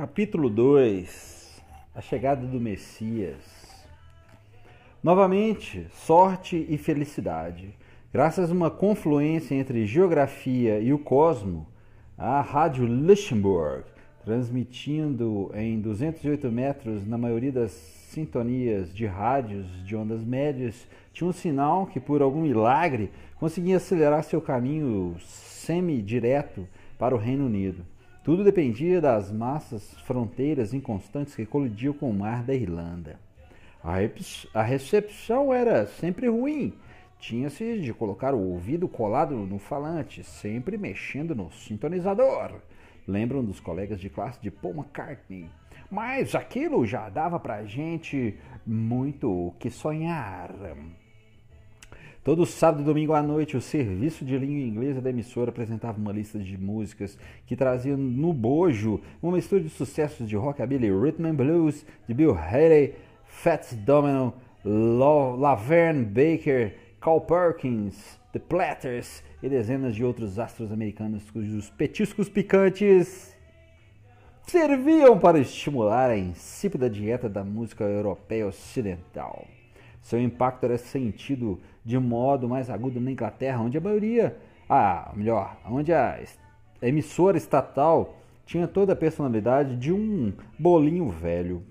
Capítulo 2 A chegada do Messias. Novamente, sorte e felicidade. Graças a uma confluência entre geografia e o cosmo, a Rádio Luxemburg, transmitindo em 208 metros na maioria das sintonias de rádios de ondas médias, tinha um sinal que, por algum milagre, conseguia acelerar seu caminho semi-direto para o Reino Unido. Tudo dependia das massas fronteiras inconstantes que colidiam com o mar da Irlanda. A recepção era sempre ruim. Tinha-se de colocar o ouvido colado no falante, sempre mexendo no sintonizador. Lembram dos colegas de classe de Paul McCartney. Mas aquilo já dava pra gente muito o que sonhar. Todo sábado e domingo à noite, o serviço de língua inglesa da emissora apresentava uma lista de músicas que traziam no bojo uma mistura de sucessos de rockabilly, rhythm and blues, de Bill Haley, Fats Domino, Laverne Baker, Carl Perkins, The Platters e dezenas de outros astros americanos cujos petiscos picantes serviam para estimular a insípida dieta da música europeia ocidental. Seu impacto era sentido de modo mais agudo na Inglaterra, onde a maioria, ah, melhor, onde a emissora estatal tinha toda a personalidade de um bolinho velho.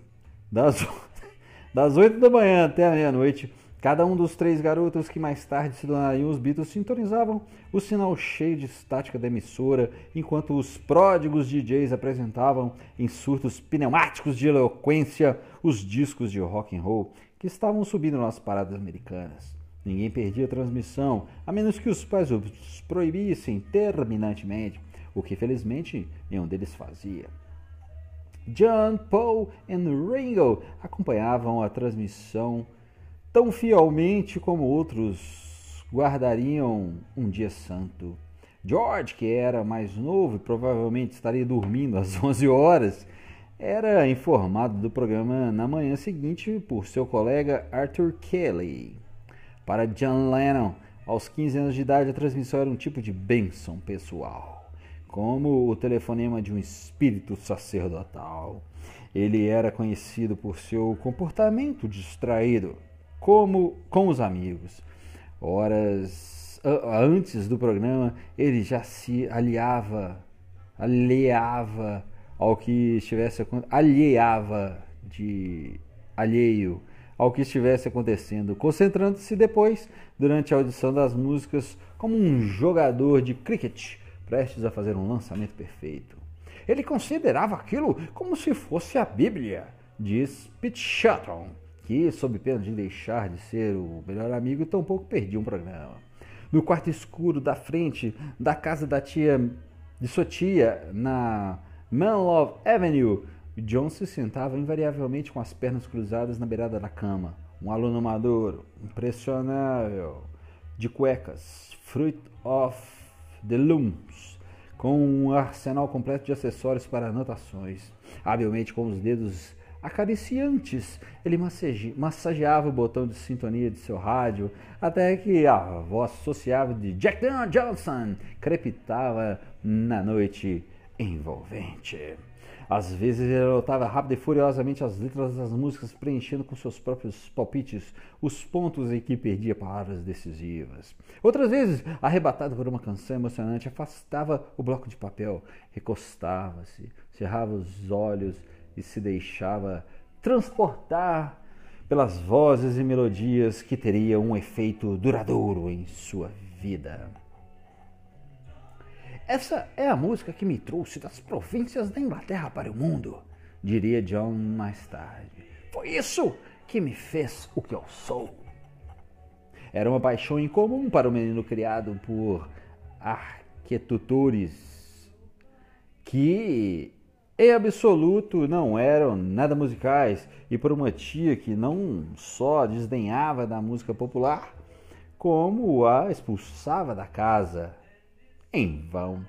Das, das 8 da manhã até a meia-noite, cada um dos três garotos que mais tarde se tornariam os Beatles sintonizavam o sinal cheio de estática da emissora, enquanto os pródigos DJs apresentavam em surtos pneumáticos de eloquência os discos de rock and roll que estavam subindo nas paradas americanas. Ninguém perdia a transmissão, a menos que os pais os proibissem terminantemente, o que felizmente nenhum deles fazia. John, Paul e Ringo acompanhavam a transmissão tão fielmente como outros guardariam um dia santo. George, que era mais novo e provavelmente estaria dormindo às 11 horas, era informado do programa na manhã seguinte por seu colega Arthur Kelly. Para John Lennon, aos 15 anos de idade, a transmissão era um tipo de bênção pessoal, como o telefonema de um espírito sacerdotal. Ele era conhecido por seu comportamento distraído, como com os amigos. Horas antes do programa, ele já se aliava, aliava ao que estivesse alheava de alheio ao que estivesse acontecendo, concentrando-se depois, durante a audição das músicas, como um jogador de cricket prestes a fazer um lançamento perfeito. Ele considerava aquilo como se fosse a Bíblia, diz Pete Shotton, que, sob pena de deixar de ser o melhor amigo, tampouco perdia um programa. No quarto escuro da frente da casa da tia de sua tia, na Manlove Avenue, John se sentava invariavelmente com as pernas cruzadas na beirada da cama. Um aluno maduro, impressionável, de cuecas, fruit of the looms, com um arsenal completo de acessórios para anotações. Habilmente com os dedos acariciantes, ele massageava o botão de sintonia de seu rádio, até que a voz sociável de Jack Johnson crepitava na noite envolvente. Às vezes ele anotava rápido e furiosamente as letras das músicas, preenchendo com seus próprios palpites os pontos em que perdia palavras decisivas. Outras vezes, arrebatado por uma canção emocionante, afastava o bloco de papel, recostava-se, cerrava os olhos e se deixava transportar pelas vozes e melodias que teriam um efeito duradouro em sua vida. Essa é a música que me trouxe das províncias da Inglaterra para o mundo, diria John mais tarde. Foi isso que me fez o que eu sou. Era uma paixão incomum para o menino criado por arquitutores que, em absoluto, não eram nada musicais e por uma tia que não só desdenhava da música popular, como a expulsava da casa em vão.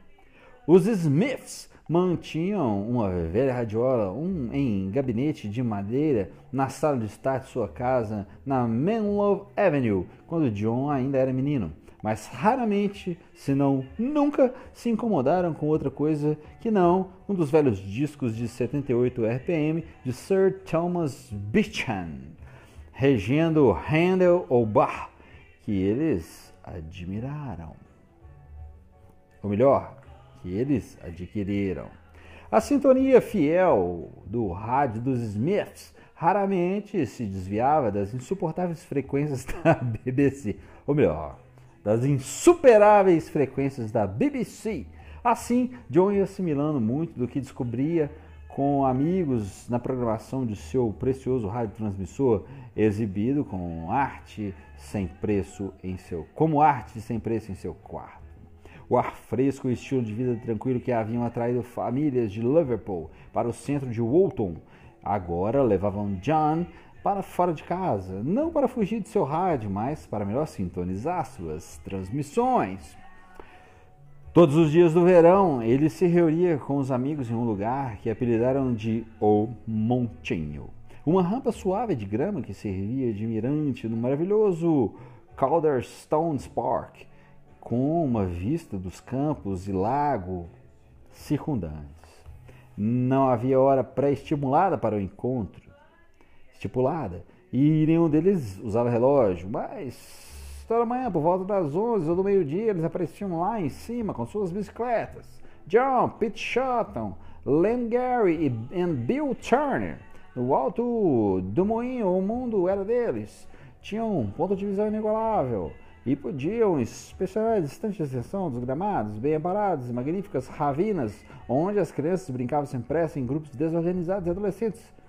Os Smiths mantinham uma velha radiola um, em gabinete de madeira na sala de estar de sua casa na Menlo Avenue, quando John ainda era menino. mas raramente, se não nunca, se incomodaram com outra coisa que não um dos velhos discos de 78 RPM de Sir Thomas Beecham, regendo Handel ou Bach, que eles admiraram. Ou melhor, que eles adquiriram. A sintonia fiel do rádio dos Smiths raramente se desviava das insuportáveis frequências da BBC, ou melhor, das insuperáveis frequências da BBC. Assim, John ia assimilando muito do que descobria com amigos na programação de seu precioso radiotransmissor, exibido com arte sem preço em seu, como arte sem preço em seu quarto. O ar fresco e o estilo de vida tranquilo que haviam atraído famílias de Liverpool para o centro de Walton agora levavam John para fora de casa, não para fugir de seu rádio, mas para melhor sintonizar suas transmissões. Todos os dias do verão, ele se reunia com os amigos em um lugar que apelidaram de O Montinho. Uma rampa suave de grama que servia de mirante no maravilhoso Calderstones Park, com uma vista dos campos e lago circundantes. Não havia hora pré-estimulada para o encontro estipulada. E nenhum deles usava relógio, mas toda manhã, por volta das 11 ou do meio-dia, eles apareciam lá em cima com suas bicicletas. John, Pete Shotton, Len Gary e Bill Turner. No alto do moinho, o mundo era deles. Tinham um ponto de visão inigualável e podiam inspecionar distante extensão dos gramados, bem aparados e magníficas ravinas, onde as crianças brincavam sem pressa em grupos desorganizados e adolescentes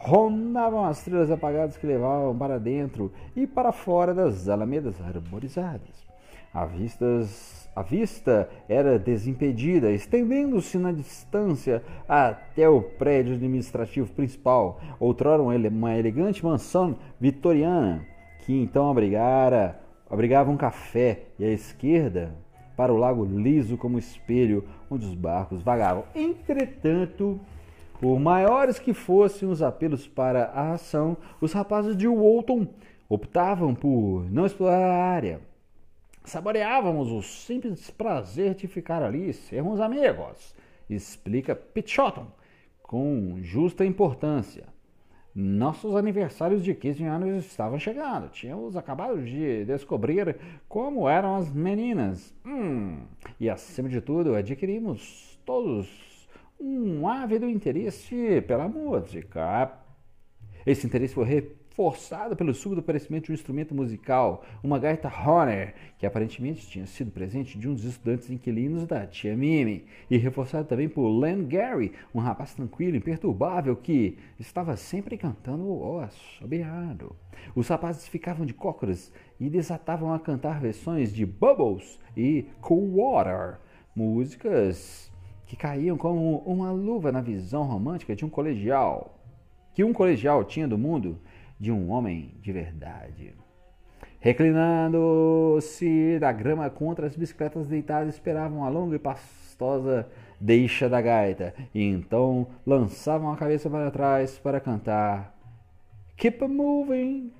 rondavam as trilhas apagadas que levavam para dentro e para fora das alamedas arborizadas. A, vistas, a vista era desimpedida, estendendo-se na distância até o prédio administrativo principal, outrora uma elegante mansão vitoriana, que então abrigara, abrigava um café, e à esquerda para o lago liso como espelho, onde os barcos vagavam. Entretanto, por maiores que fossem os apelos para a ação, os rapazes de Walton optavam por não explorar a área. Saboreávamos o simples prazer de ficar ali, sermos amigos, explica Pichotton, com justa importância. Nossos aniversários de 15 anos estavam chegando. Tínhamos acabado de descobrir como eram as meninas. Hum, e acima de tudo, adquirimos todos um ávido interesse pela música. Esse interesse foi reforçado pelo súbito aparecimento de um instrumento musical, uma gaita Horner, que aparentemente tinha sido presente de um dos estudantes inquilinos da tia Mimi, e reforçado também por Len Gary, um rapaz tranquilo e imperturbável que estava sempre cantando o assobiado. Os rapazes ficavam de cócoras e desatavam a cantar versões de Bubbles e Cool Water, músicas que caíam como uma luva na visão romântica de um colegial, que um colegial tinha do mundo de um homem de verdade. Reclinando-se da grama contra as bicicletas deitadas, esperavam a longa e pastosa deixa da gaita, e então lançavam a cabeça para trás para cantar Keep moving,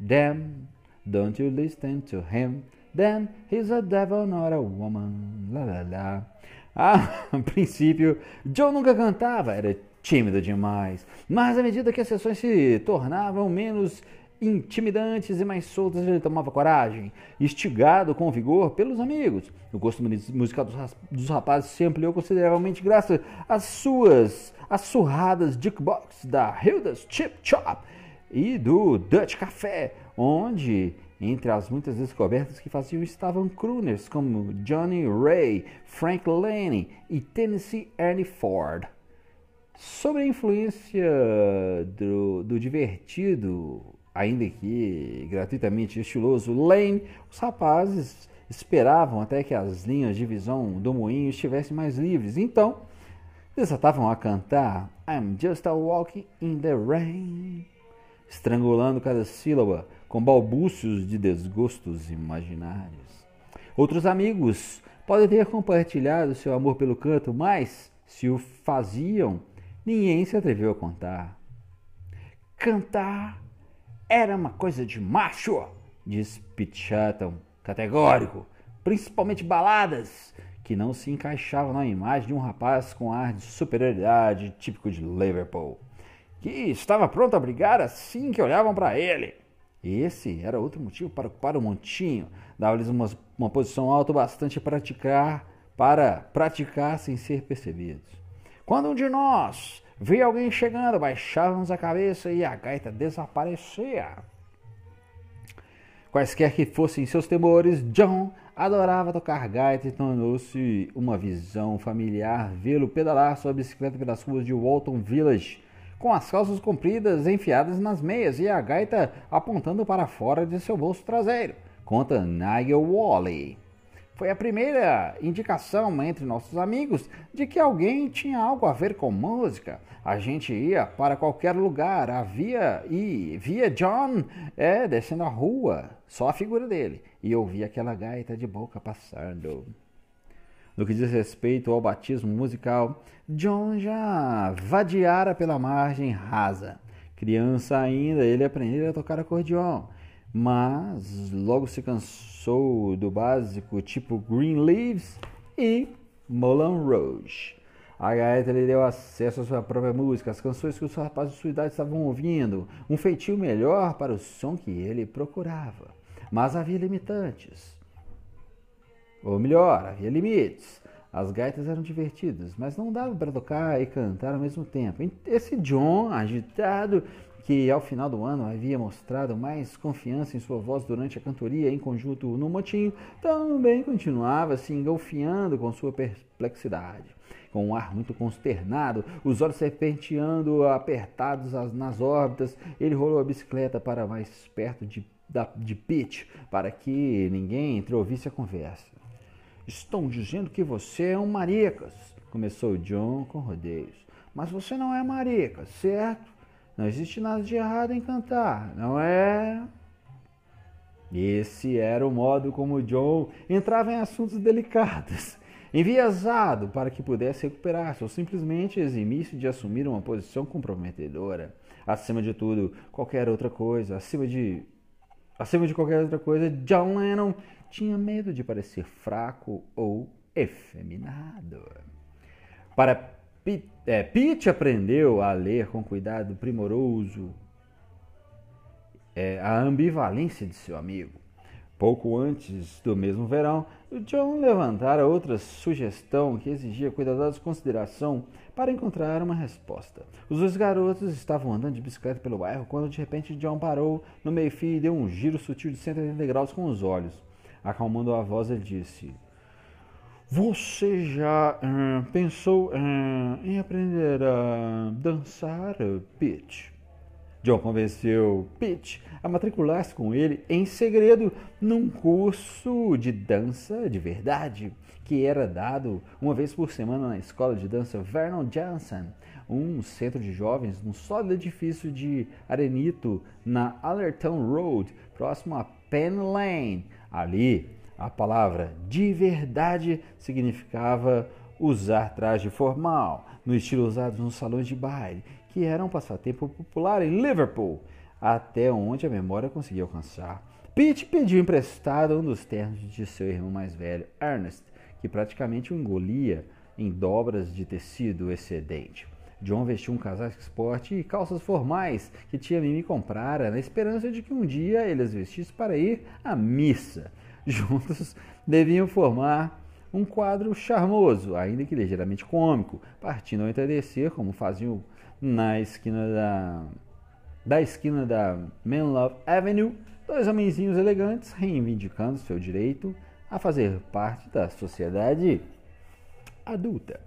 damn, don't you listen to him, then he's a devil, not a woman, la la la. Ah, a princípio, Joe nunca cantava, era tímido demais. Mas à medida que as sessões se tornavam menos intimidantes e mais soltas, ele tomava coragem, instigado com vigor pelos amigos. O gosto musical dos rapazes se ampliou consideravelmente graças às suas assurradas jukebox da Hilda's Chip Chop e do Dutch Café, onde entre as muitas descobertas que faziam estavam crooners como Johnny Ray, Frank Lane e Tennessee Ernie Ford. Sobre a influência do, do divertido, ainda que gratuitamente estiloso Lane, os rapazes esperavam até que as linhas de visão do moinho estivessem mais livres. Então, desatavam a cantar I'm just a walking in the rain, estrangulando cada sílaba com balbúcios de desgostos imaginários. Outros amigos podem ter compartilhado seu amor pelo canto, mas se o faziam, ninguém se atreveu a contar. Cantar era uma coisa de macho, diz Pete Chatton categórico, principalmente baladas, que não se encaixavam na imagem de um rapaz com ar de superioridade típico de Liverpool, que estava pronto a brigar assim que olhavam para ele. Esse era outro motivo para ocupar o montinho, dava-lhes uma, uma posição alta bastante praticar, para praticar sem ser percebidos. Quando um de nós via alguém chegando, baixávamos a cabeça e a gaita desaparecia. Quaisquer que fossem seus temores, John adorava tocar gaita e tornou-se uma visão familiar vê-lo pedalar sua bicicleta pelas ruas de Walton Village, com as calças compridas enfiadas nas meias e a gaita apontando para fora de seu bolso traseiro, conta Nigel Wally. Foi a primeira indicação entre nossos amigos de que alguém tinha algo a ver com música. A gente ia para qualquer lugar, havia e via John é, descendo a rua, só a figura dele, e ouvia aquela gaita de boca passando. No que diz respeito ao batismo musical, John já vadiara pela margem rasa. Criança ainda, ele aprendeu a tocar acordeon, mas logo se cansou do básico tipo Green Leaves e Moulin Rouge. A gaita lhe deu acesso à sua própria música, as canções que os rapazes de sua idade estavam ouvindo, um feitio melhor para o som que ele procurava. Mas havia limitantes. Ou melhor, havia limites. As gaitas eram divertidas, mas não dava para tocar e cantar ao mesmo tempo. Esse John, agitado, que ao final do ano havia mostrado mais confiança em sua voz durante a cantoria em conjunto no motinho, também continuava se engolfiando com sua perplexidade. Com um ar muito consternado, os olhos serpenteando apertados nas órbitas, ele rolou a bicicleta para mais perto de, da, de Pete, para que ninguém entreouvisse a conversa. Estão dizendo que você é um maricas, começou John com rodeios. Mas você não é maricas, certo? Não existe nada de errado em cantar, não é? Esse era o modo como John entrava em assuntos delicados, enviesado para que pudesse recuperar-se ou simplesmente eximir-se de assumir uma posição comprometedora. Acima de tudo, qualquer outra coisa, acima de acima de qualquer outra coisa, John Lennon tinha medo de parecer fraco ou efeminado. Para Pete, é, Pete aprendeu a ler com cuidado primoroso é, a ambivalência de seu amigo. Pouco antes do mesmo verão, John levantara outra sugestão que exigia cuidadosa consideração para encontrar uma resposta. Os dois garotos estavam andando de bicicleta pelo bairro quando de repente John parou no meio-fio e deu um giro sutil de 180 graus com os olhos. Acalmando a voz, ele disse: Você já hum, pensou hum, em aprender a dançar, Pete? John convenceu Pete a matricular-se com ele em segredo num curso de dança de verdade que era dado uma vez por semana na escola de dança Vernon Johnson, um centro de jovens num sólido edifício de arenito na Allerton Road, próximo a Penn Lane, Ali, a palavra de verdade significava usar traje formal, no estilo usado nos salões de baile, que era um passatempo popular em Liverpool, até onde a memória conseguia alcançar. Pete pediu emprestado um dos ternos de seu irmão mais velho, Ernest, que praticamente o engolia em dobras de tecido excedente. John vestiu um casaco esporte e calças formais que tia Mimi comprara na esperança de que um dia ele as vestisse para ir à missa. Juntos deviam formar um quadro charmoso, ainda que ligeiramente cômico, partindo ao entardecer, como faziam na esquina da, da esquina da Menlove Avenue, dois homenzinhos elegantes reivindicando seu direito a fazer parte da sociedade adulta.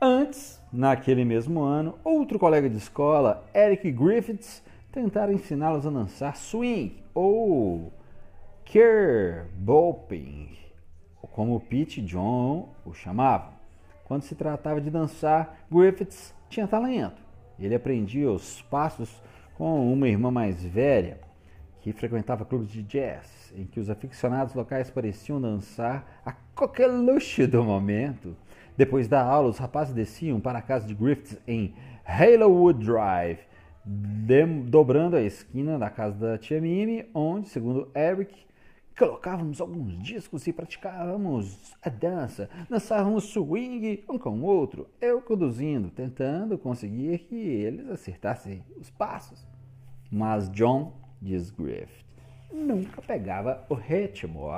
Antes, naquele mesmo ano, outro colega de escola, Eric Griffiths, tentara ensiná-los a dançar swing ou kerboping, como Pete John o chamavam. Quando se tratava de dançar, Griffiths tinha talento. Ele aprendia os passos com uma irmã mais velha que frequentava clubes de jazz, em que os aficionados locais pareciam dançar a coqueluche do momento. Depois da aula, os rapazes desciam para a casa de Griffiths em Halowood Drive, dobrando a esquina da casa da tia Mimi, onde, segundo Eric, colocávamos alguns discos e praticávamos a dança, dançávamos swing um com o outro, eu conduzindo, tentando conseguir que eles acertassem os passos. Mas John, diz Griffith, nunca pegava o ritmo.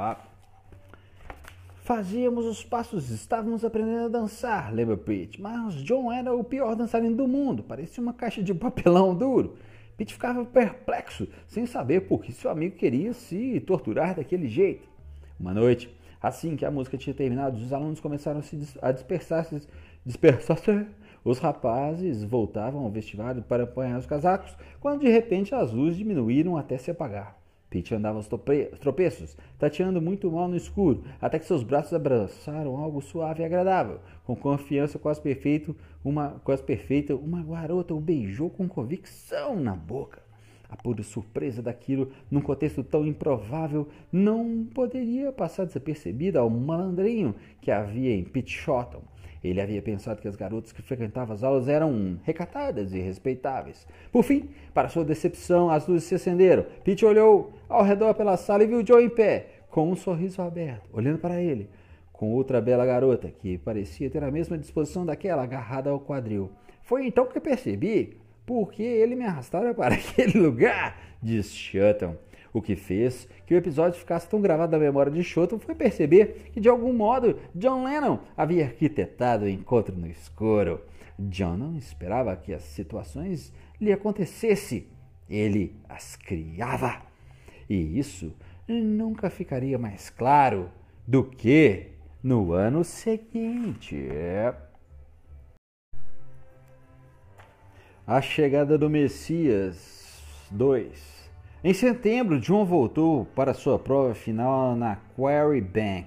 Fazíamos os passos, estávamos aprendendo a dançar, lembra Pete, mas John era o pior dançarino do mundo, parecia uma caixa de papelão duro. Pete ficava perplexo, sem saber por que seu amigo queria se torturar daquele jeito. Uma noite, assim que a música tinha terminado, os alunos começaram a dispersar-se. Dispersar-se. Os rapazes voltavam ao vestiário para apanhar os casacos, quando de repente as luzes diminuíram até se apagar. Pete andava aos tropeços, tateando muito mal no escuro, até que seus braços abraçaram algo suave e agradável. Com confiança quase perfeito, uma quase perfeita, uma garota o beijou com convicção na boca. A pura surpresa daquilo, num contexto tão improvável, não poderia passar desapercebida ao malandrinho que havia em Pete Shotton. Ele havia pensado que as garotas que frequentavam as aulas eram recatadas e respeitáveis. Por fim, para sua decepção, as luzes se acenderam. Pete olhou ao redor pela sala e viu Joe em pé, com um sorriso aberto, olhando para ele, com outra bela garota que parecia ter a mesma disposição daquela agarrada ao quadril. Foi então que percebi por que ele me arrastara para aquele lugar, disse Shutton. O que fez que o episódio ficasse tão gravado na memória de Shotton foi perceber que, de algum modo, John Lennon havia arquitetado o encontro no escuro. John não esperava que as situações lhe acontecessem. Ele as criava. E isso nunca ficaria mais claro do que no ano seguinte. A chegada do Messias 2 em setembro, John voltou para sua prova final na Quarry Bank,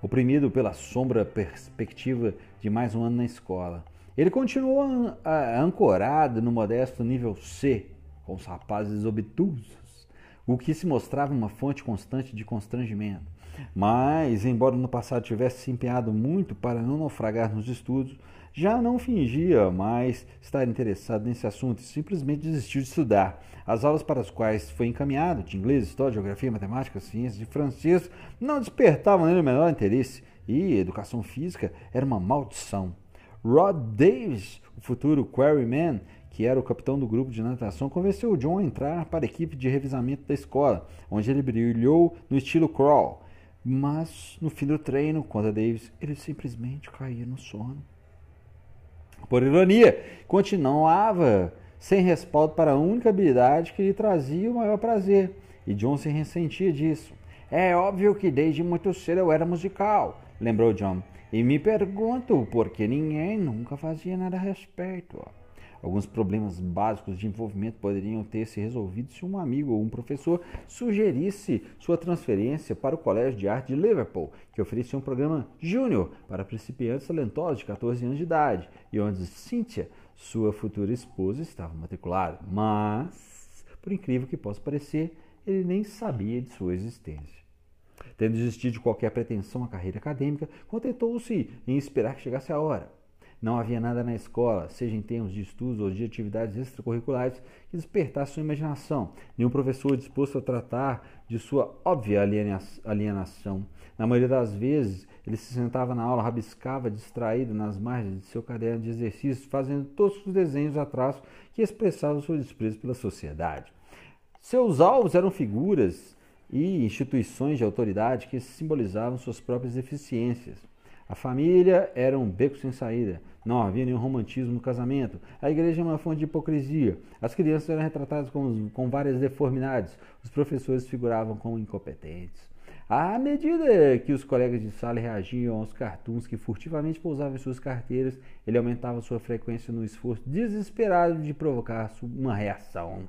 oprimido pela sombra perspectiva de mais um ano na escola. Ele continuou ancorado no modesto nível C, com os rapazes obtusos, o que se mostrava uma fonte constante de constrangimento. Mas, embora no passado tivesse se empenhado muito para não naufragar nos estudos, já não fingia mais estar interessado nesse assunto e simplesmente desistiu de estudar. As aulas para as quais foi encaminhado, de inglês, história, geografia, matemática, ciências e francês, não despertavam nele o menor interesse e educação física era uma maldição. Rod Davis, o futuro quarryman, que era o capitão do grupo de natação, convenceu John a entrar para a equipe de revisamento da escola, onde ele brilhou no estilo crawl. Mas no fim do treino, conta Davis, ele simplesmente caía no sono. Por ironia, continuava sem respaldo para a única habilidade que lhe trazia o maior prazer, e John se ressentia disso. É óbvio que desde muito cedo eu era musical, lembrou John, e me pergunto por que ninguém nunca fazia nada a respeito. Alguns problemas básicos de envolvimento poderiam ter se resolvido se um amigo ou um professor sugerisse sua transferência para o Colégio de Arte de Liverpool, que oferecia um programa júnior para principiantes talentosos de 14 anos de idade, e onde Cynthia, sua futura esposa, estava matriculada. Mas, por incrível que possa parecer, ele nem sabia de sua existência. Tendo desistido de qualquer pretensão à carreira acadêmica, contentou-se em esperar que chegasse a hora. Não havia nada na escola, seja em termos de estudos ou de atividades extracurriculares, que despertasse sua imaginação. Nenhum professor disposto a tratar de sua óbvia alienação. Na maioria das vezes, ele se sentava na aula, rabiscava distraído nas margens de seu caderno de exercícios, fazendo todos os desenhos atrás que expressavam seu desprezo pela sociedade. Seus alvos eram figuras e instituições de autoridade que simbolizavam suas próprias deficiências. A família era um beco sem saída. Não havia nenhum romantismo no casamento. A igreja é uma fonte de hipocrisia. As crianças eram retratadas com, com várias deformidades. Os professores figuravam como incompetentes. À medida que os colegas de sala reagiam aos cartoons que furtivamente pousavam em suas carteiras, ele aumentava sua frequência no esforço desesperado de provocar uma reação.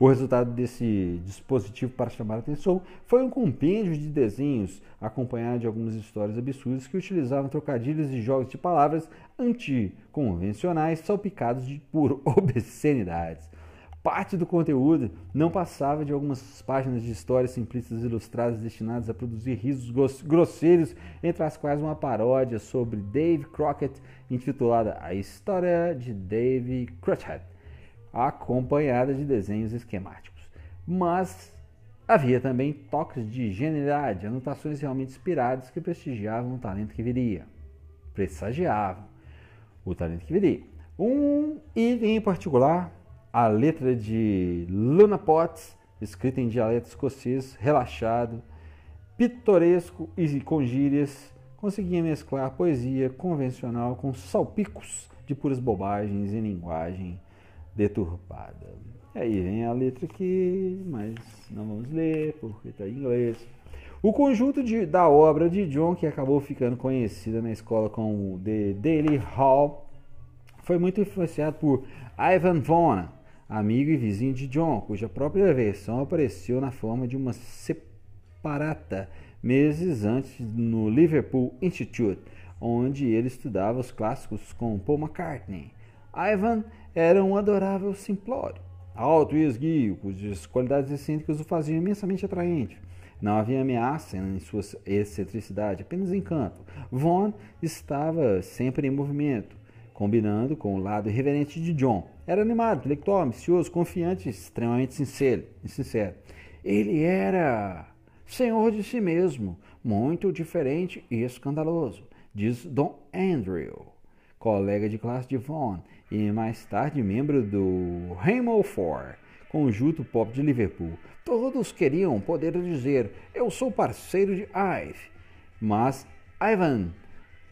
O resultado desse dispositivo para chamar a atenção foi um compêndio de desenhos acompanhado de algumas histórias absurdas que utilizavam trocadilhos e jogos de palavras anticonvencionais salpicados de, por obscenidades. Parte do conteúdo não passava de algumas páginas de histórias simplistas ilustradas destinadas a produzir risos grosseiros, entre as quais uma paródia sobre Dave Crockett intitulada A História de Dave Crockett acompanhada de desenhos esquemáticos. Mas Havia também toques de genialidade, anotações realmente inspiradas que prestigiavam o talento que viria. Pressagiavam o talento que viria. Um item em particular, a letra de Luna Potts, escrita em dialeto escocês, relaxado, pitoresco e com gírias, conseguia mesclar poesia convencional com salpicos de puras bobagens e linguagem deturpada. E aí vem a letra aqui, mas não vamos ler porque está em inglês. O conjunto de, da obra de John, que acabou ficando conhecida na escola como The Daily Hall, foi muito influenciado por Ivan Vaughan, amigo e vizinho de John, cuja própria versão apareceu na forma de uma separata meses antes no Liverpool Institute, onde ele estudava os clássicos com Paul McCartney. Ivan era um adorável simplório, alto e esguio, cujas qualidades excêntricas o faziam imensamente atraente. Não havia ameaça em sua excentricidade, apenas encanto. Von estava sempre em movimento, combinando com o lado irreverente de John. Era animado, intelectual, ambicioso, confiante, extremamente sincero. sincero. Ele era senhor de si mesmo, muito diferente e escandaloso, diz Don Andrew, colega de classe de Vaughan e mais tarde membro do Rainbow Four, conjunto pop de Liverpool. Todos queriam poder dizer: Eu sou parceiro de Ive. Mas Ivan,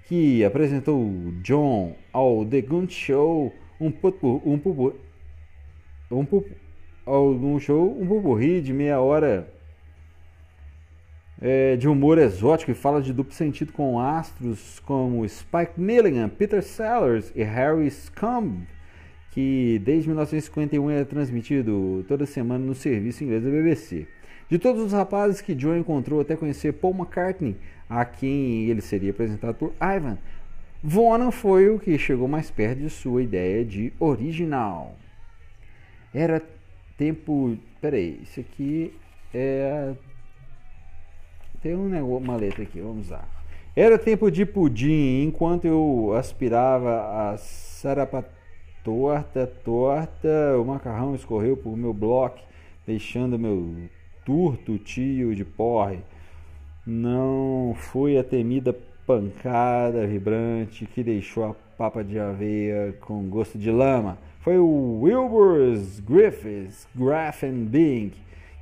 que apresentou John ao The Gun Show, um pupu, um pupu, um pupu, show, um pupurri de meia hora é, de humor exótico e fala de duplo sentido com astros como Spike Milligan, Peter Sellers e Harry Scumb, que desde 1951 é transmitido toda semana no serviço inglês da BBC. De todos os rapazes que John encontrou até conhecer Paul McCartney, a quem ele seria apresentado por Ivan, Vaughan foi o que chegou mais perto de sua ideia de original. Era tempo. Peraí, isso aqui é tem um negócio, uma letra aqui, vamos lá. Era tempo de pudim, enquanto eu aspirava a sarapa torta, torta, o macarrão escorreu por meu bloco, deixando meu turto tio de porre. Não foi a temida pancada vibrante que deixou a papa de aveia com gosto de lama. Foi o Wilbur's Griffiths Bing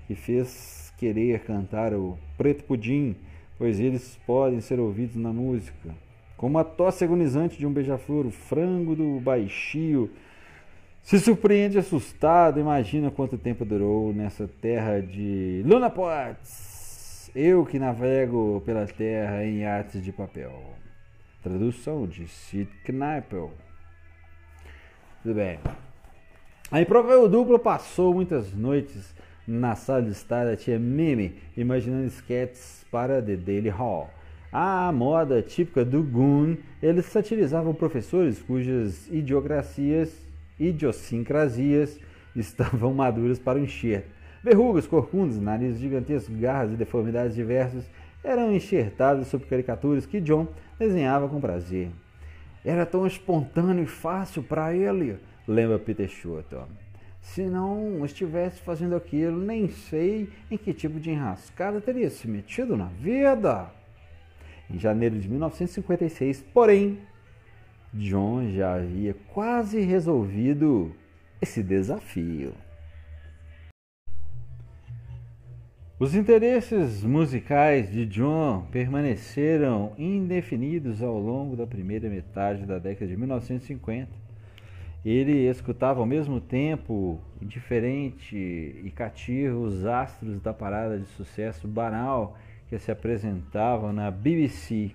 que fez querer cantar o Preto Pudim, pois eles podem ser ouvidos na música. Como a tosse agonizante de um beija-flor, o frango do baixio se surpreende assustado, imagina quanto tempo durou nessa terra de Luna Potts. Eu que navego pela terra em artes de papel. Tradução de Sid Kneipel. Tudo bem. A improvável dupla passou muitas noites na sala de estar da tia Mimi, imaginando sketches para The Daily Hall. À moda típica do Goon, eles satirizavam professores cujas idiocracias, idiosincrasias estavam maduras para o enxerto. Verrugas, corcundas, narizes gigantescos, garras e deformidades diversas eram enxertadas sobre caricaturas que John desenhava com prazer. Era tão espontâneo e fácil para ele, lembra Peter Shorton. Se não estivesse fazendo aquilo, nem sei em que tipo de enrascada teria se metido na vida. Em janeiro de 1956, porém, John já havia quase resolvido esse desafio. Os interesses musicais de John permaneceram indefinidos ao longo da primeira metade da década de 1950 ele escutava ao mesmo tempo, indiferente e cativo, os astros da parada de sucesso banal que se apresentavam na BBC.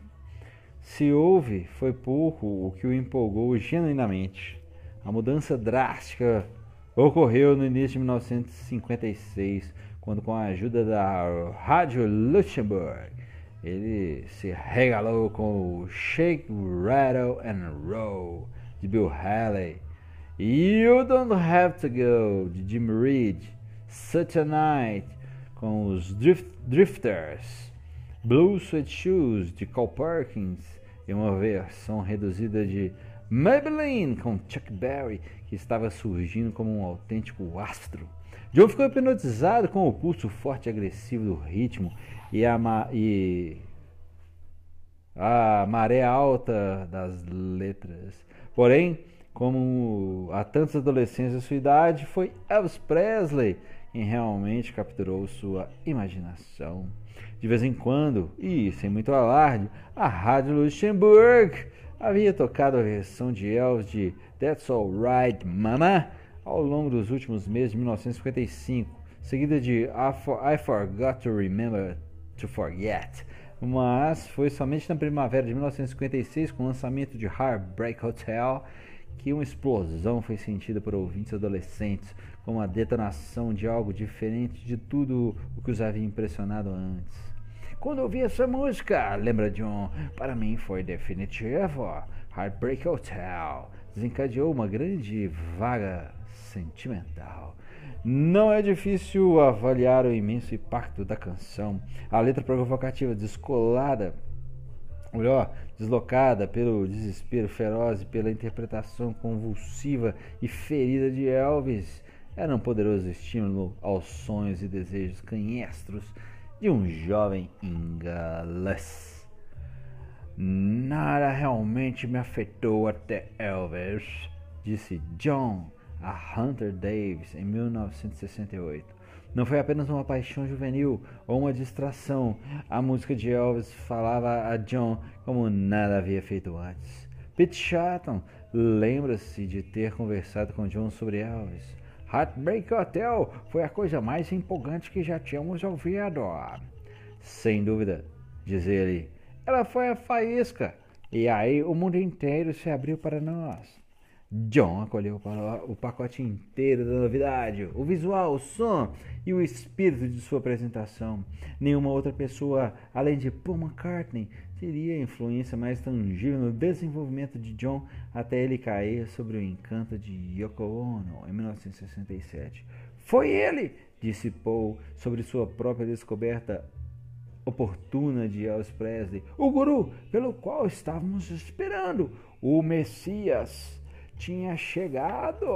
Se houve, foi pouco o que o empolgou genuinamente. A mudança drástica ocorreu no início de 1956, quando, com a ajuda da Rádio Luxembourg, ele se regalou com o Shake, Rattle and Roll de Bill Haley You Don't Have to Go, de Jim Reed, Such a Night, com os Drift, Drifters, Blue Sweat Shoes, de Carl Perkins, e uma versão reduzida de Maybelline com Chuck Berry, que estava surgindo como um autêntico astro. John ficou hipnotizado com o pulso forte e agressivo do ritmo e a, e a maré alta das letras. Porém, como a tantos adolescentes da sua idade, foi Elvis Presley quem realmente capturou sua imaginação. De vez em quando, e sem muito alarde, a Rádio Luxemburgo havia tocado a versão de Elvis de That's Alright Mama ao longo dos últimos meses de 1955, seguida de I, For I Forgot to Remember to Forget, mas foi somente na primavera de 1956, com o lançamento de Heartbreak Hotel, que uma explosão foi sentida por ouvintes adolescentes, como a detonação de algo diferente de tudo o que os havia impressionado antes. Quando ouvi essa música, lembra John, para mim foi definitivo. Heartbreak Hotel desencadeou uma grande vaga sentimental. Não é difícil avaliar o imenso impacto da canção. A letra provocativa, descolada, melhor, deslocada pelo desespero feroz e pela interpretação convulsiva e ferida de Elvis, era um poderoso estímulo aos sonhos e desejos canhestros de um jovem inglês. Nada realmente me afetou até Elvis, disse John a Hunter Davis em 1968. Não foi apenas uma paixão juvenil ou uma distração. A música de Elvis falava a John como nada havia feito antes. Pete Chatton lembra-se de ter conversado com John sobre Elvis. Heartbreak Hotel foi a coisa mais empolgante que já tínhamos ouvido. Sem dúvida, diz ele. Ela foi a faísca. E aí o mundo inteiro se abriu para nós. John acolheu o pacote inteiro da novidade, o visual, o som e o espírito de sua apresentação. Nenhuma outra pessoa, além de Paul McCartney, teria influência mais tangível no desenvolvimento de John até ele cair sobre o encanto de Yoko Ono em 1967. Foi ele, disse Paul sobre sua própria descoberta oportuna de Elvis Presley, o guru pelo qual estávamos esperando, o Messias tinha chegado.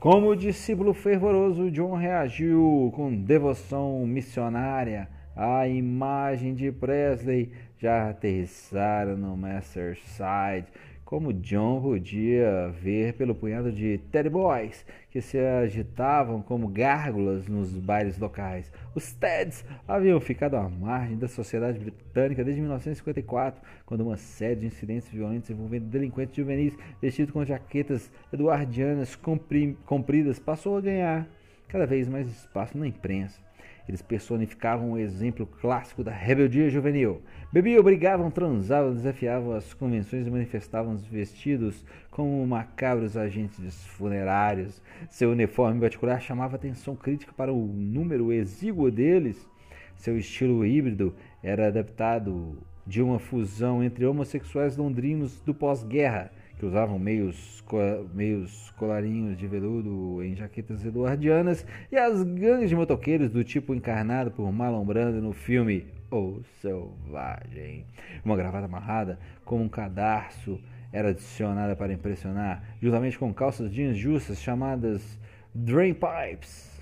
Como discípulo fervoroso, John reagiu com devoção missionária à imagem de Presley já aterrissara no Master Side como John podia ver pelo punhado de Teddy Boys que se agitavam como gárgulas nos bailes locais. Os Teds haviam ficado à margem da sociedade britânica desde 1954, quando uma série de incidentes violentos envolvendo delinquentes juvenis vestidos com jaquetas eduardianas compridas passou a ganhar cada vez mais espaço na imprensa. Eles personificavam um exemplo clássico da rebeldia juvenil. Bebiam, brigavam, transavam, desafiavam as convenções e manifestavam-se vestidos como macabros agentes funerários. Seu uniforme particular chamava atenção crítica para o número exíguo deles. Seu estilo híbrido era adaptado de uma fusão entre homossexuais londrinos do pós-guerra que usavam meios, meios colarinhos de veludo em jaquetas eduardianas, e as gangues de motoqueiros do tipo encarnado por Marlon Brando no filme O Selvagem. Uma gravata amarrada como um cadarço era adicionada para impressionar, juntamente com calças jeans justas chamadas drain pipes,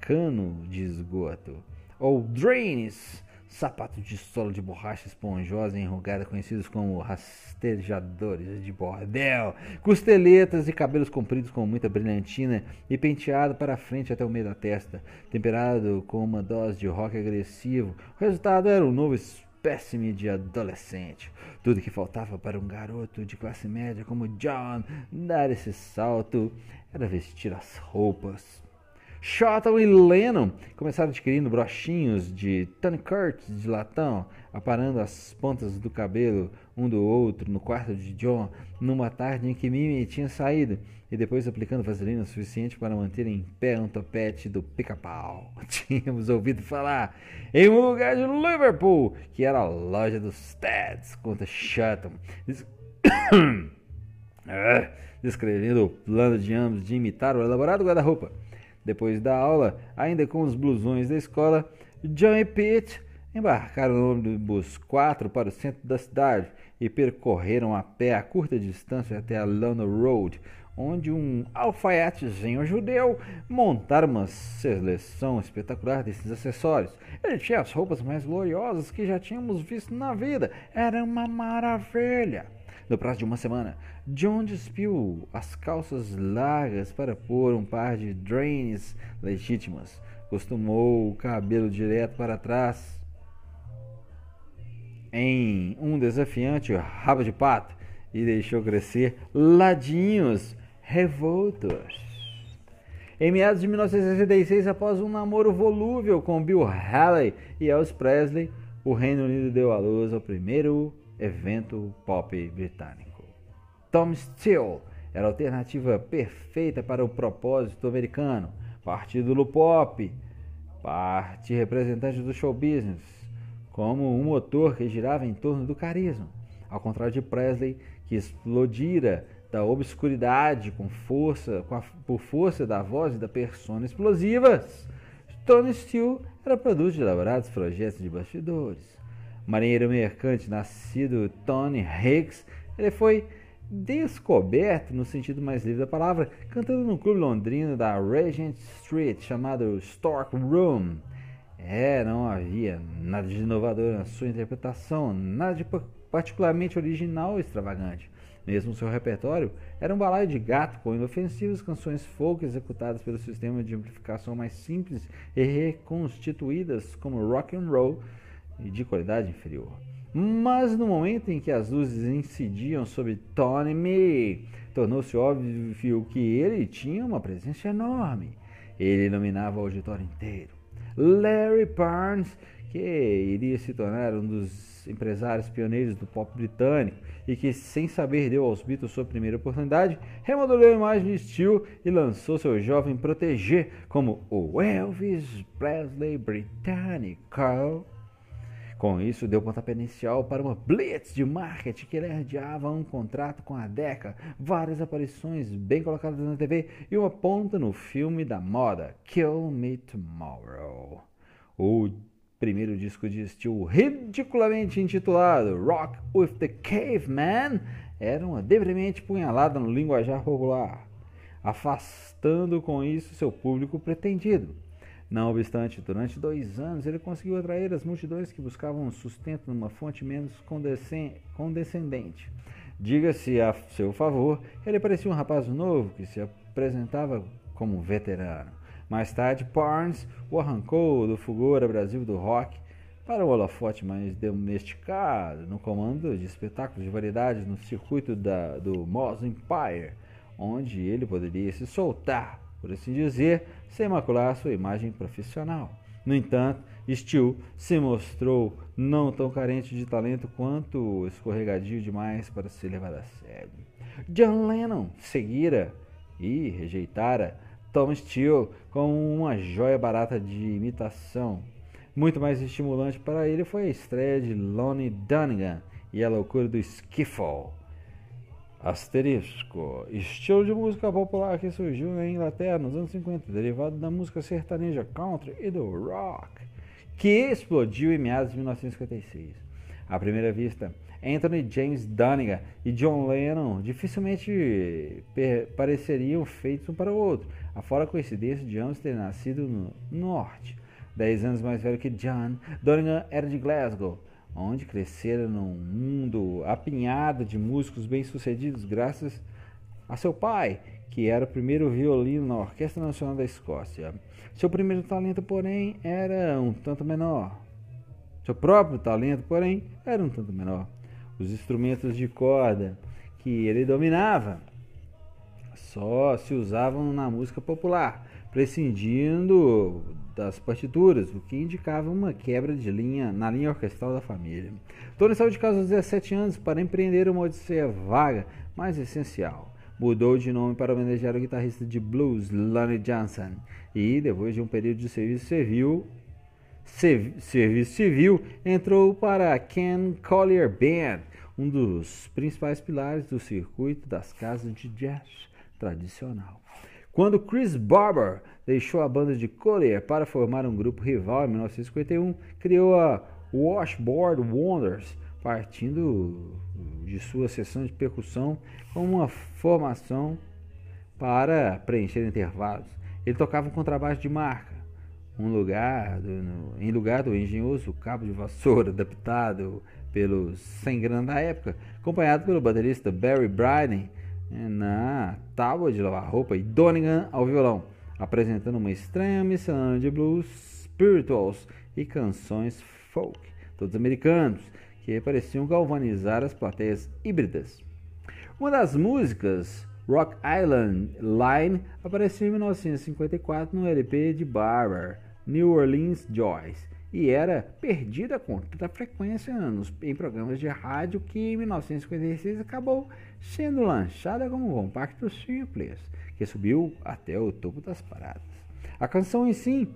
cano de esgoto, ou drains, sapatos de solo de borracha esponjosa e enrugada, conhecidos como rastejadores de bordel, costeletas e cabelos compridos com muita brilhantina e penteado para frente até o meio da testa, temperado com uma dose de rock agressivo. O resultado era um novo espécime de adolescente. Tudo que faltava para um garoto de classe média como John dar esse salto era vestir as roupas Shotton e Lennon começaram adquirindo brochinhos de Tony Curtis de latão, aparando as pontas do cabelo um do outro no quarto de John numa tarde em que Mimi tinha saído e depois aplicando vaselina o suficiente para manter em pé um topete do pica-pau. Tínhamos ouvido falar em um lugar de Liverpool que era a loja dos Teds, conta Shotton. Ah, descrevendo o plano de ambos de imitar o elaborado guarda-roupa. Depois da aula, ainda com os blusões da escola, John e Pete embarcaram no ônibus 4 para o centro da cidade e percorreram a pé a curta distância até a London Road, onde um alfaiatezinho judeu montara uma seleção espetacular desses acessórios. Ele tinha as roupas mais gloriosas que já tínhamos visto na vida. Era uma maravilha. No prazo de uma semana, John despiu as calças largas para pôr um par de drains legítimas. Costumou o cabelo direto para trás em um desafiante rabo de pato e deixou crescer ladinhos revoltos. Em meados de 1966, após um namoro volúvel com Bill Haley e Elvis Presley, o Reino Unido deu à luz ao primeiro evento pop britânico. Tom Steele era a alternativa perfeita para o propósito americano, partido do pop, parte representante do show business, como um motor que girava em torno do carisma, ao contrário de Presley, que explodira da obscuridade com força, com a, por força da voz e da persona explosivas. Tony Steele era produto de elaborados projetos de bastidores. Marinheiro mercante nascido Tony Hicks, ele foi descoberto no sentido mais livre da palavra, cantando no clube londrino da Regent Street chamado Stork Room. É, não havia nada de inovador na sua interpretação, nada de particularmente original ou extravagante. Mesmo seu repertório era um balaio de gato com inofensivas canções folk executadas pelo sistema de amplificação mais simples e reconstituídas como rock and roll e de qualidade inferior. Mas no momento em que as luzes incidiam sobre Tony Me, tornou-se óbvio que ele tinha uma presença enorme. Ele iluminava o auditório inteiro. Larry Barnes, que iria se tornar um dos empresários pioneiros do pop britânico e que, sem saber, deu aos Beatles sua primeira oportunidade, remodelou a imagem de Steel e lançou seu jovem protégé como o Elvis Presley britânico. Com isso, deu pontapé inicial para uma blitz de marketing que herdeava um contrato com a Decca, várias aparições bem colocadas na TV e uma ponta no filme da moda Kill Me Tomorrow. O primeiro disco de estilo ridiculamente intitulado Rock with the Caveman era uma deprimente punhalada no linguajar popular, afastando com isso seu público pretendido. Não obstante, durante dois anos ele conseguiu atrair as multidões que buscavam sustento numa fonte menos condescendente. Diga-se a seu favor, ele parecia um rapaz novo que se apresentava como veterano. Mais tarde, Barnes o arrancou do fulgor a Brasil do rock para o holofote mais domesticado, no comando de espetáculos de variedades no circuito da, do Moss Empire, onde ele poderia se soltar por assim dizer, sem macular sua imagem profissional. No entanto, Steele se mostrou não tão carente de talento quanto escorregadio demais para ser levado a sério. John Lennon seguira e rejeitara Tom Steele como uma joia barata de imitação. Muito mais estimulante para ele foi a estreia de Lonnie Donegan e a loucura do Skiffle Asterisco. Estilo de música popular que surgiu na Inglaterra nos anos 50, derivado da música sertaneja country e do rock, que explodiu em meados de 1956. À primeira vista, Anthony James Donegan e John Lennon dificilmente pareceriam feitos um para o outro, afora a coincidência de ambos terem nascido no norte. Dez anos mais velho que John, Donegan era de Glasgow, onde cresceram num mundo apinhado de músicos bem-sucedidos graças a seu pai, que era o primeiro violino na Orquestra Nacional da Escócia. Seu primeiro talento, porém, era um tanto menor. Seu próprio talento, porém, era um tanto menor. Os instrumentos de corda que ele dominava só se usavam na música popular, prescindindo das partituras, o que indicava uma quebra de linha na linha orquestral da família. Tony saiu de casa aos 17 anos para empreender uma odisseia vaga, mas essencial. Mudou de nome para homenagear o guitarrista de blues Lonnie Johnson e, depois de um período de serviço civil, serviço civil, entrou para a Ken Collier Band, um dos principais pilares do circuito das casas de jazz tradicional. Quando Chris Barber deixou a banda de Collier para formar um grupo rival em 1951, criou a Washboard Wonders, partindo de sua sessão de percussão como uma formação para preencher intervalos. Ele tocava um contrabaixo de marca, um lugar do, no, em lugar do engenhoso cabo de vassoura adaptado pelos sem grana da época, acompanhado pelo baterista Barry Bryden na tábua de lavar roupa e Donegan ao violão, apresentando uma estranha missão de blues, spirituals e canções folk, todos americanos, que pareciam galvanizar as plateias híbridas. Uma das músicas, Rock Island Line, apareceu em 1954 no LP de Barber, New Orleans Joyce, e era perdida com tanta frequência nos, em programas de rádio que em 1956 acabou sendo lançada como um compacto simples, que subiu até o topo das paradas. A canção em si,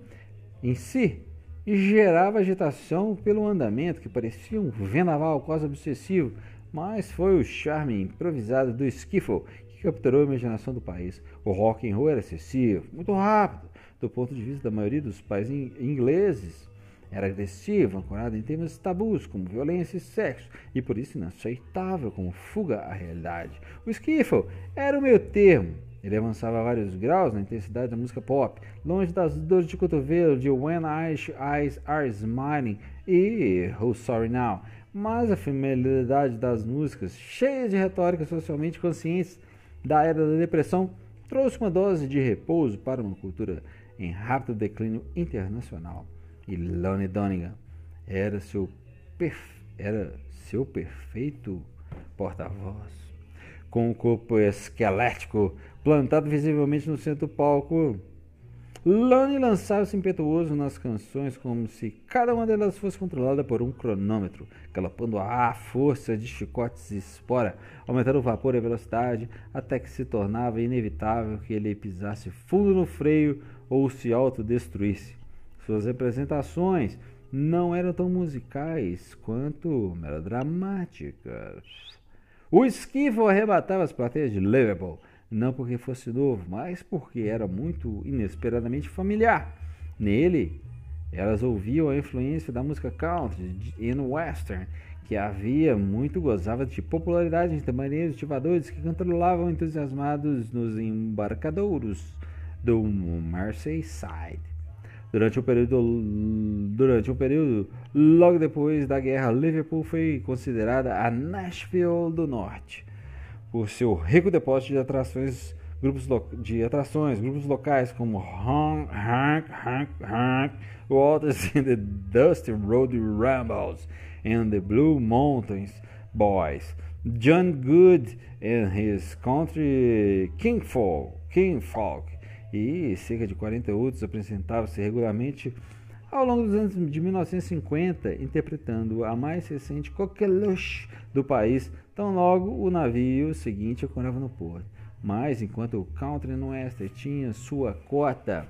em si gerava agitação pelo andamento que parecia um vendaval quase obsessivo, mas foi o charme improvisado do skiffle que capturou a imaginação do país. O rock and roll era excessivo, muito rápido, do ponto de vista da maioria dos países ingleses era agressivo, ancorado em temas tabus como violência e sexo, e por isso inaceitável como fuga à realidade. O skiffle era o meio termo. Ele avançava vários graus na intensidade da música pop, longe das dores de cotovelo de When Eyes Are Smiling e Who's Sorry Now, mas a familiaridade das músicas, cheias de retórica socialmente conscientes da era da depressão, trouxe uma dose de repouso para uma cultura em rápido declínio internacional e Lonnie Donegan era seu, perfe... era seu perfeito porta-voz. Com o corpo esquelético plantado visivelmente no centro do palco, Lonnie lançava-se impetuoso nas canções como se cada uma delas fosse controlada por um cronômetro, galopando a força de chicotes e espora, aumentando o vapor e a velocidade, até que se tornava inevitável que ele pisasse fundo no freio ou se autodestruísse. Suas representações não eram tão musicais quanto melodramáticas. O esquivo arrebatava as plateias de Liverpool, não porque fosse novo, mas porque era muito inesperadamente familiar. Nele, elas ouviam a influência da música country e no western, que havia muito gozava de popularidade entre marinheiros ativadores que controlavam entusiasmados nos embarcadouros do Side. Durante um período, durante um período logo depois da guerra, Liverpool foi considerada a Nashville do Norte por seu rico depósito de atrações, grupos de atrações, grupos locais como Honk, Honk, Honk, Honk, Walters and the Dusty Road Rambles and the Blue Mountains Boys, John Good and his Country Kingfolk, Kingfolk e cerca de 40 outros apresentavam-se regularmente ao longo dos anos de 1950, interpretando a mais recente coqueluche do país, tão logo o navio seguinte ancorava no porto. Mas enquanto o Country Western tinha sua cota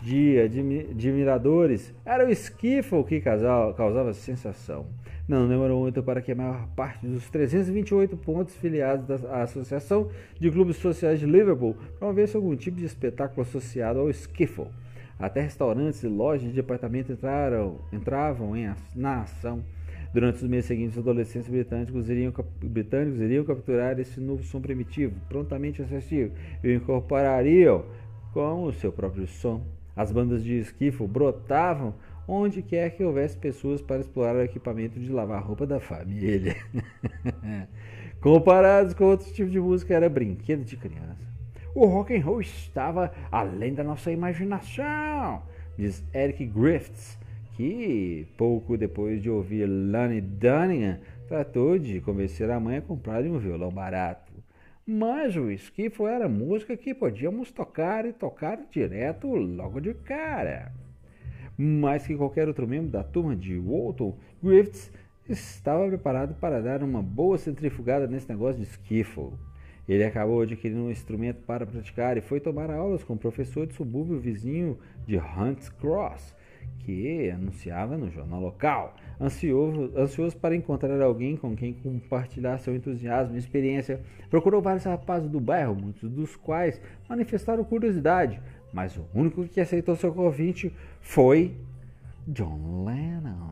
de admiradores, era o Skiffle que causava sensação. Não demorou muito para que a maior parte dos 328 pontos filiados à Associação de Clubes Sociais de Liverpool promovesse algum tipo de espetáculo associado ao skiffle. Até restaurantes e lojas de departamento entraram, entravam em, na ação. Durante os meses seguintes, os adolescentes britânicos iriam, britânicos iriam capturar esse novo som primitivo, prontamente acessível, e o incorporariam com o seu próprio som. As bandas de skiffle brotavam onde quer que houvesse pessoas para explorar o equipamento de lavar roupa da família. Comparados com outros tipos de música, era brinquedo de criança. O rock and roll estava além da nossa imaginação, diz Eric Griffiths, que pouco depois de ouvir Lonnie Dunningham, tratou de convencer a mãe a comprar um violão barato. Mas o skiffle era música que podíamos tocar e tocar direto logo de cara mais que qualquer outro membro da turma de Walton, Griffiths estava preparado para dar uma boa centrifugada nesse negócio de skiffle. Ele acabou adquirindo um instrumento para praticar e foi tomar aulas com o professor de subúrbio vizinho de Hunts Cross, que anunciava no jornal local. Ansioso, ansioso para encontrar alguém com quem compartilhar seu entusiasmo e experiência, procurou vários rapazes do bairro, muitos dos quais manifestaram curiosidade, mas o único que aceitou seu convite foi John Lennon.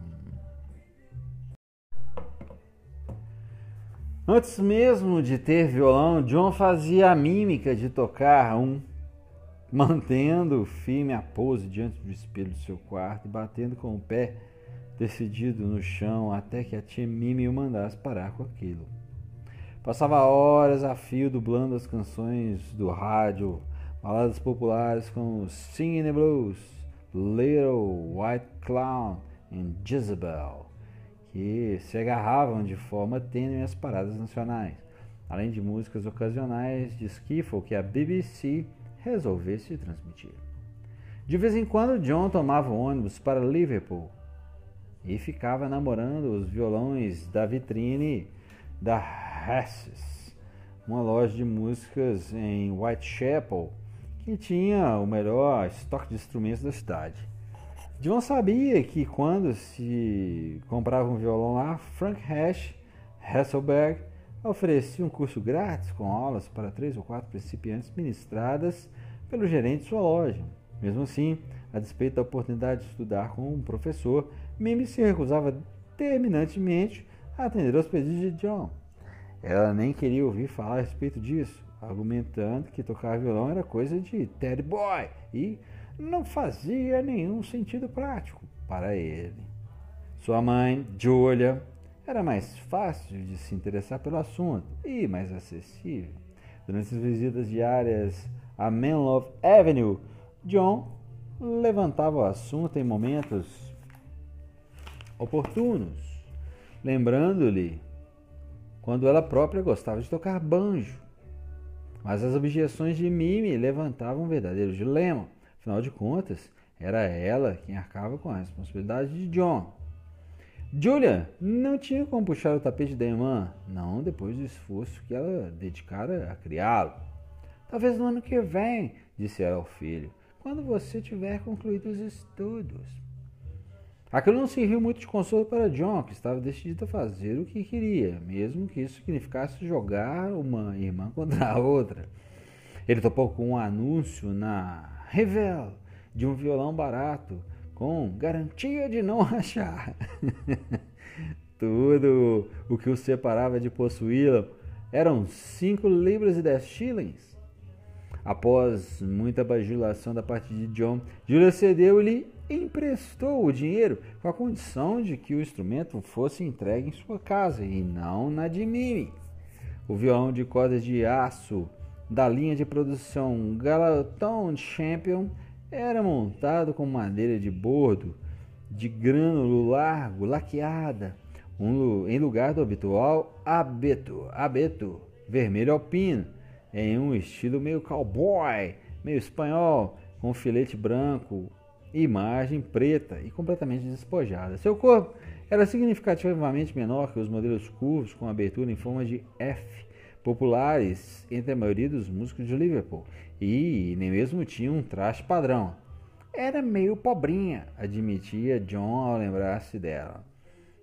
Antes mesmo de ter violão, John fazia a mímica de tocar um, mantendo firme a pose diante do espelho do seu quarto e batendo com o pé decidido no chão até que a tia Mimi o mandasse parar com aquilo. Passava horas a fio dublando as canções do rádio baladas populares como Singing the Blues, Little White Clown e Jezebel que se agarravam de forma tênue às paradas nacionais, além de músicas ocasionais de skiffle que a BBC resolvesse transmitir. De vez em quando, John tomava ônibus para Liverpool e ficava namorando os violões da vitrine da Hesses, uma loja de músicas em Whitechapel que tinha o melhor estoque de instrumentos da cidade. John sabia que quando se comprava um violão lá, Frank Hash Hasselberg oferecia um curso grátis com aulas para três ou quatro principiantes ministradas pelo gerente de sua loja. Mesmo assim, a despeito da oportunidade de estudar com um professor, Mimi se recusava terminantemente a atender aos pedidos de John. Ela nem queria ouvir falar a respeito disso, argumentando que tocar violão era coisa de Teddy Boy e não fazia nenhum sentido prático para ele. Sua mãe, Julia, era mais fácil de se interessar pelo assunto e mais acessível. Durante as visitas diárias a Menlove Avenue, John levantava o assunto em momentos oportunos, lembrando-lhe quando ela própria gostava de tocar banjo. Mas as objeções de Mimi levantavam um verdadeiro dilema. Afinal de contas, era ela quem arcava com a responsabilidade de John. Julia não tinha como puxar o tapete da irmã, não depois do esforço que ela dedicara a criá-lo. Talvez no ano que vem, disse ela ao filho, quando você tiver concluído os estudos. Aquilo não serviu muito de consolo para John, que estava decidido a fazer o que queria, mesmo que isso significasse jogar uma irmã contra a outra. Ele topou com um anúncio na Revel de um violão barato com garantia de não rachar. Tudo o que o separava de possuí-lo eram cinco libras e dez shillings. Após muita bajulação da parte de John, Julia cedeu e lhe emprestou o dinheiro com a condição de que o instrumento fosse entregue em sua casa e não na de Mimi. O violão de cordas de aço da linha de produção Galaton Champion era montado com madeira de bordo de grânulo largo laqueada, um, em lugar do habitual abeto, abeto vermelho alpino, em um estilo meio cowboy, meio espanhol, com filete branco margem preta e completamente despojada. Seu corpo era significativamente menor que os modelos curvos com abertura em forma de F populares entre a maioria dos músicos de Liverpool e nem mesmo tinha um traje padrão. Era meio pobrinha, admitia John ao lembrar-se dela.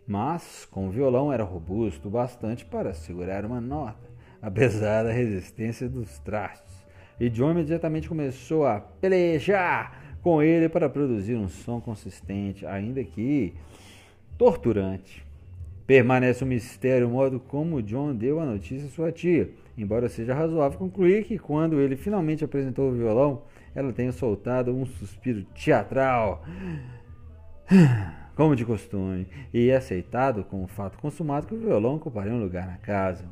Mas com o violão era robusto bastante para segurar uma nota, apesar da resistência dos trastes. E John imediatamente começou a pelejar com ele para produzir um som consistente, ainda que torturante. Permanece um mistério o modo como John deu a notícia à sua tia, embora seja razoável concluir que quando ele finalmente apresentou o violão, ela tenha soltado um suspiro teatral, como de costume, e aceitado como fato consumado que o violão ocuparia um lugar na casa.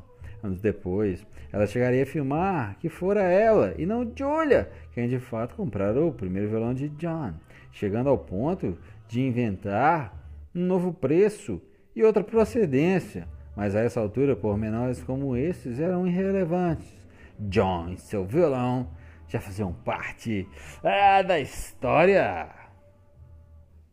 Anos depois, ela chegaria a afirmar que fora ela e não Julia quem de fato comprara o primeiro violão de John, chegando ao ponto de inventar um novo preço e outra procedência, mas a essa altura pormenores como esses eram irrelevantes. John e seu violão já faziam parte ah, da história.